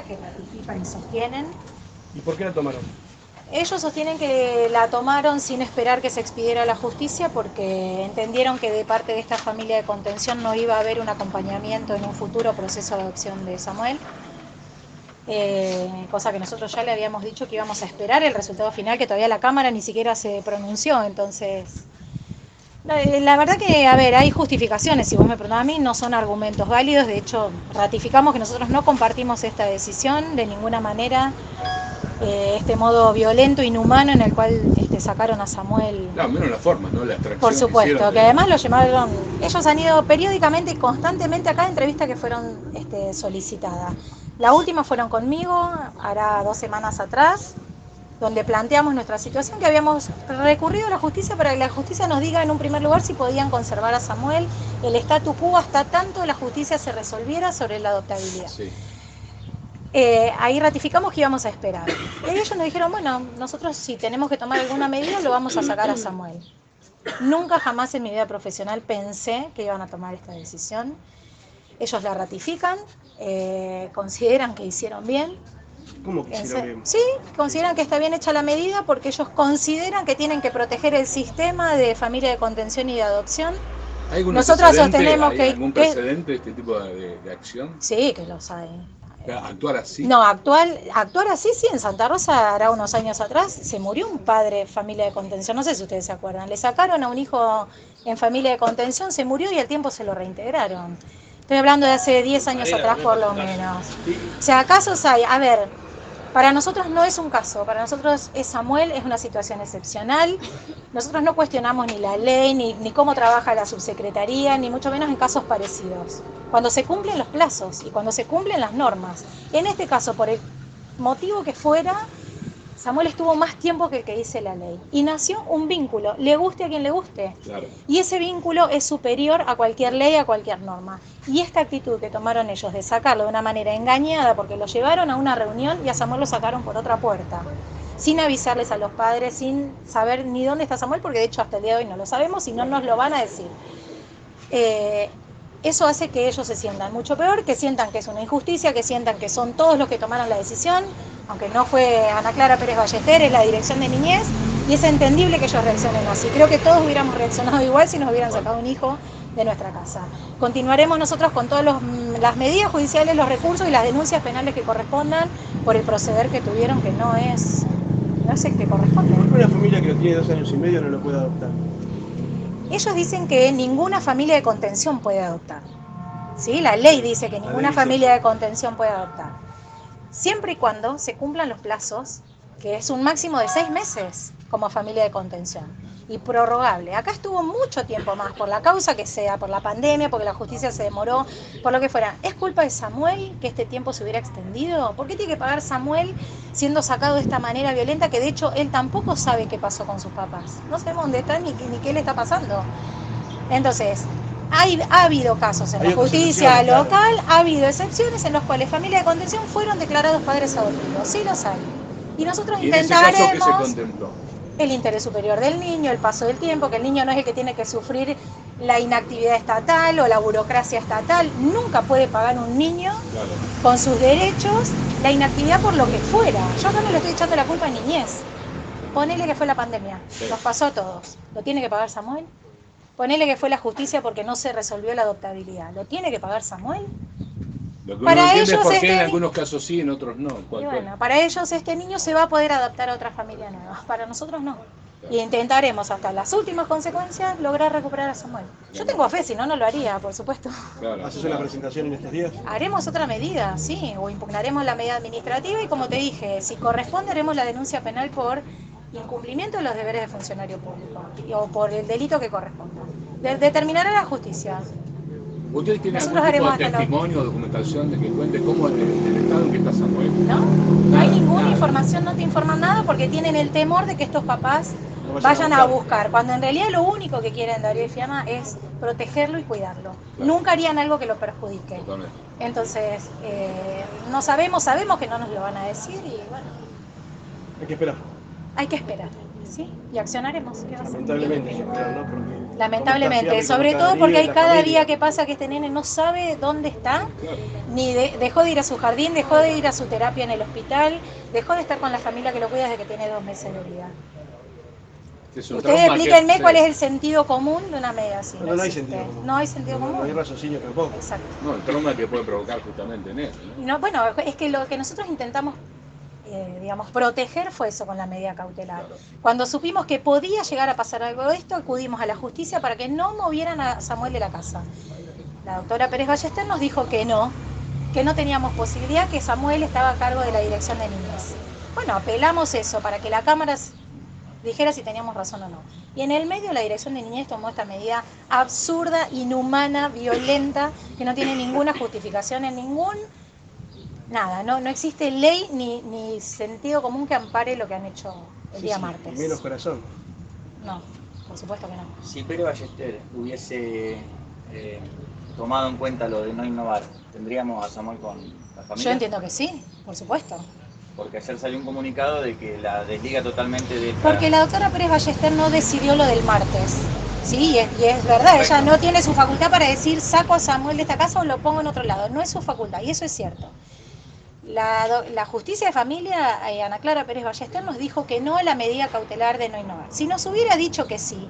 que ratifican y sostienen. ¿Y por qué la tomaron? Ellos sostienen que la tomaron sin esperar que se expidiera la justicia porque entendieron que de parte de esta familia de contención no iba a haber un acompañamiento en un futuro proceso de adopción de Samuel. Eh, cosa que nosotros ya le habíamos dicho que íbamos a esperar el resultado final, que todavía la Cámara ni siquiera se pronunció. Entonces, la verdad que, a ver, hay justificaciones, si vos me preguntás a mí, no son argumentos válidos. De hecho, ratificamos que nosotros no compartimos esta decisión de ninguna manera. Eh, este modo violento, inhumano en el cual este, sacaron a Samuel. No, menos la forma, ¿no? La extracción Por supuesto, que, además lo llamaron. Ellos han ido periódicamente y constantemente a cada entrevista que fueron este, solicitadas. La última fueron conmigo, hará dos semanas atrás, donde planteamos nuestra situación, que habíamos recurrido a la justicia para que la justicia nos diga en un primer lugar si podían conservar a Samuel, el statu quo hasta tanto la justicia se resolviera sobre la adoptabilidad. Sí. Eh, ahí ratificamos que íbamos a esperar. Y ellos nos dijeron, bueno, nosotros si tenemos que tomar alguna medida lo vamos a sacar a Samuel. Nunca jamás en mi vida profesional pensé que iban a tomar esta decisión. Ellos la ratifican, eh, consideran que hicieron bien. ¿Cómo que hicieron bien? Sí, consideran que está bien hecha la medida porque ellos consideran que tienen que proteger el sistema de familia de contención y de adopción. ¿Hay Nosotros sostenemos que... algún precedente de este tipo de, de acción? Sí, que los hay. ¿Actuar así? No, actual, actuar así sí, en Santa Rosa hará unos años atrás se murió un padre familia de contención, no sé si ustedes se acuerdan, le sacaron a un hijo en familia de contención, se murió y al tiempo se lo reintegraron. Estoy hablando de hace 10 años atrás por lo menos. O sea, casos hay, a ver, para nosotros no es un caso, para nosotros es Samuel, es una situación excepcional. Nosotros no cuestionamos ni la ley, ni, cómo trabaja la subsecretaría, ni mucho menos en casos parecidos. Cuando se cumplen los plazos y cuando se cumplen las normas. En este caso, por el motivo que fuera, Samuel estuvo más tiempo que el que dice la ley. Y nació un vínculo, le guste a quien le guste. Y ese vínculo es superior a cualquier ley, a cualquier norma. Y esta actitud que tomaron ellos de sacarlo de una manera engañada, porque lo llevaron a una reunión y a Samuel lo sacaron por otra puerta. Sin avisarles a los padres, sin saber ni dónde está Samuel, porque de hecho hasta el día de hoy no lo sabemos y no nos lo van a decir. Eh, eso hace que ellos se sientan mucho peor, que sientan que es una injusticia, que sientan que son todos los que tomaron la decisión, aunque no fue Ana Clara Pérez Ballester, es la dirección de niñez, y es entendible que ellos reaccionen así. Creo que todos hubiéramos reaccionado igual si nos hubieran sacado un hijo de nuestra casa. Continuaremos nosotros con todas las medidas judiciales, los recursos y las denuncias penales que correspondan por el proceder que tuvieron, que no es, no es el que corresponde. ¿Por qué una familia que lo tiene dos años y medio no lo puede adoptar? Ellos dicen que ninguna familia de contención puede adoptar. ¿Sí? La ley dice que ninguna familia de contención puede adoptar siempre y cuando se cumplan los plazos, que es un máximo de seis meses como familia de contención y prorrogable. Acá estuvo mucho tiempo más, por la causa que sea, por la pandemia, porque la justicia se demoró, por lo que fuera. ¿Es culpa de Samuel que este tiempo se hubiera extendido? ¿Por qué tiene que pagar Samuel siendo sacado de esta manera violenta que de hecho él tampoco sabe qué pasó con sus papás? No sabemos dónde está ni, ni qué le está pasando. Entonces, ha habido casos en la justicia local, ha habido excepciones en los cuales familias de contención fueron declarados padres adoptivos, sí los hay. Y nosotros intentaremos qué se contempló? El interés superior del niño, el paso del tiempo, que el niño no es el que tiene que sufrir la inactividad estatal o la burocracia estatal, nunca puede pagar un niño con sus derechos la inactividad por lo que fuera. Yo no me lo estoy echando la culpa a niñez. Ponele que fue la pandemia, nos pasó a todos. ¿Lo tiene que pagar Samuel? Ponele que fue la justicia porque no se resolvió la adoptabilidad. ¿Lo tiene que pagar Samuel? Lo que para ellos por qué este en algunos casos sí, en otros no. bueno, para ellos este niño se va a poder adaptar a otra familia nueva. Para nosotros no. Y intentaremos hasta las últimas consecuencias lograr recuperar a Samuel. Yo tengo fe, si no, no lo haría, por supuesto. Claro. ¿Haces una presentación en estos días? Haremos otra medida, sí, o impugnaremos la medida administrativa y como te dije, si corresponde haremos la denuncia penal por incumplimiento de los deberes de funcionario público o por el delito que corresponda. determinará la justicia. ¿Usted tiene algún tipo de testimonio o documentación de que cuente cómo es el, estado en que está Samuel? No, no hay ninguna información, no te informan nada porque tienen el temor de que estos papás vayan a buscar, cuando en realidad lo único que quieren Darío y Fiamma es protegerlo y cuidarlo. Nunca harían algo que lo perjudique. Entonces, eh, no sabemos, sabemos que no nos lo van a decir y bueno. Hay que esperar hay que esperar, ¿sí? Y accionaremos. Lamentablemente, ¿no? Porque Lamentablemente, sobre todo porque hay cada día que pasa que este nene no sabe dónde está, ni dejó de ir a su jardín, dejó de ir a su terapia en el hospital, dejó de estar con la familia que lo cuida desde que tiene dos meses de vida. Ustedes explíquenme cuál es el sentido común de una media así. No, no, hay sentido común. No hay sentido no, común. No hay raciocinio tampoco. Exacto. No, el trauma que puede provocar justamente en eso. ¿no? bueno, es que lo que nosotros intentamos eh, digamos, proteger fue eso con la medida cautelar. Cuando supimos que podía llegar a pasar algo de esto, acudimos a la justicia para que no movieran a Samuel de la casa. La doctora Pérez Ballester nos dijo que no, que no teníamos posibilidad, que Samuel estaba a cargo de la dirección de niños. Bueno, apelamos eso para que la Cámara dijera si teníamos razón o no. Y en el medio la Dirección de Niñez tomó esta medida absurda, inhumana, violenta, que no tiene ninguna justificación en ningún nada, no, no existe ley ni, ni sentido común que ampare lo que han hecho el día martes. menos corazón. No, por supuesto que no. Si Pérez Ballester hubiese eh, tomado en cuenta lo de no innovar, ¿tendríamos a Samuel con la familia? Yo entiendo que sí, por supuesto. Porque ayer salió un comunicado de que la desliga totalmente de... Porque la doctora Pérez Ballester no decidió lo del martes. Sí, y es, y es verdad, ella no tiene su facultad para decir saco a Samuel de esta casa o lo pongo en otro lado. No es su facultad, y eso es cierto. La, justicia de familia, eh, Ana Clara Pérez Ballester, nos dijo que no a la medida cautelar de no innovar. Si nos hubiera dicho que sí,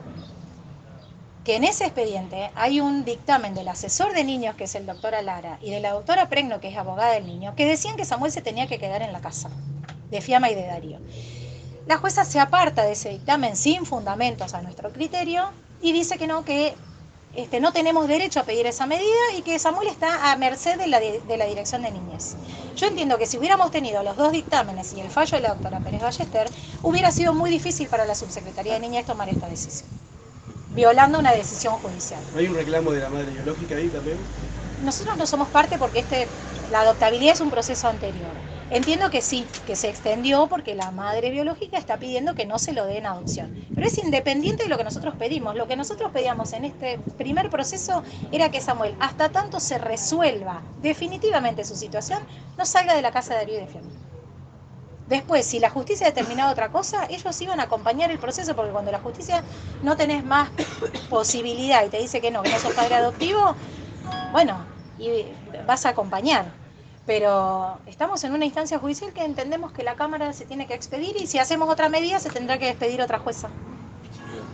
que en ese expediente hay un dictamen del asesor de niños, que es el doctor Alara, y de la doctora Pregno, que es abogada del niño, que decían que Samuel se tenía que quedar en la casa, de Fiamma y de Darío. La jueza se aparta de ese dictamen sin fundamentos a nuestro criterio y dice que no, que este, no tenemos derecho a pedir esa medida y que Samuel está a merced de la, de la dirección de niñez. Yo entiendo que si hubiéramos tenido los dos dictámenes y el fallo de la doctora Pérez Ballester, hubiera sido muy difícil para la Subsecretaría de Niñez tomar esta decisión, violando una decisión judicial. ¿Hay un reclamo de la madre biológica ahí también? Nosotros no somos parte porque este, la adoptabilidad es un proceso anterior. Entiendo que sí, que se extendió porque la madre biológica está pidiendo que no se lo dé en adopción. Pero es independiente de lo que nosotros pedimos. Lo que nosotros pedíamos en este primer proceso era que Samuel, hasta tanto se resuelva definitivamente su situación, no salga de la casa de Darío de Fiamma. Después, si la justicia determinaba otra cosa, ellos iban a acompañar el proceso, porque cuando la justicia no tenés más posibilidad y te dice que no, que no sos padre adoptivo, bueno, y vas a acompañar pero estamos en una instancia judicial que entendemos que la Cámara se tiene que expedir y si hacemos otra medida se tendrá que despedir otra jueza.